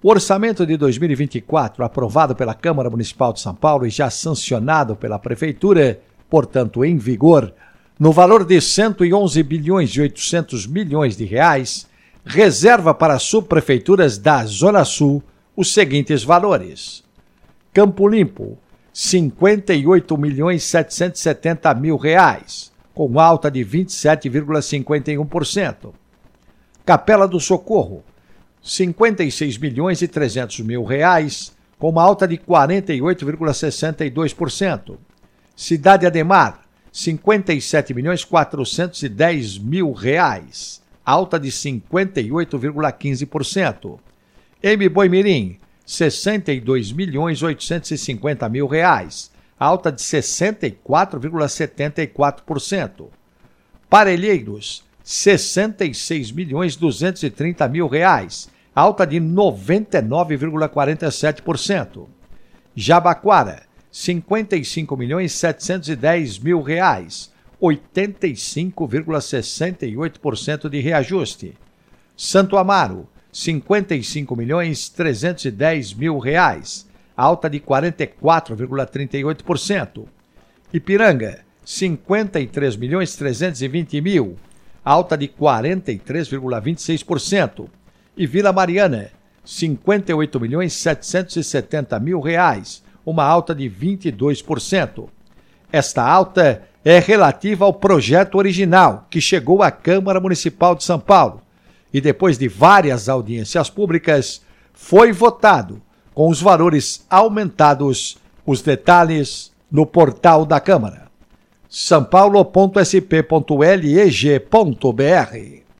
O orçamento de 2024, aprovado pela Câmara Municipal de São Paulo e já sancionado pela Prefeitura, portanto em vigor, no valor de 111 bilhões e 800 milhões de reais, reserva para as subprefeituras da Zona Sul os seguintes valores: Campo Limpo, 58 milhões 770 mil reais, com alta de 27,51%. Capela do Socorro, 56 milhões e 300 mil reais, com uma alta de 48,62%. Cidade Ademar, 57 milhões 410 mil reais, alta de 58,15%. M Boimirim, 62 milhões 850 mil reais, alta de 64,74%. Parelheiros, 66 milhões 230 mil reais, alta de 99,47%. Jabaquara, 55 milhões 710 mil reais, 85,68% de reajuste. Santo Amaro, 55 milhões 310 mil reais, alta de 44,38%. Ipiranga, 53 milhões 320 mil, alta de 43,26%. E Vila Mariana, 58 milhões 770 mil reais, uma alta de 22%. Esta alta é relativa ao projeto original que chegou à Câmara Municipal de São Paulo e depois de várias audiências públicas foi votado com os valores aumentados, os detalhes no portal da Câmara. sãopaulo.sp.leg.br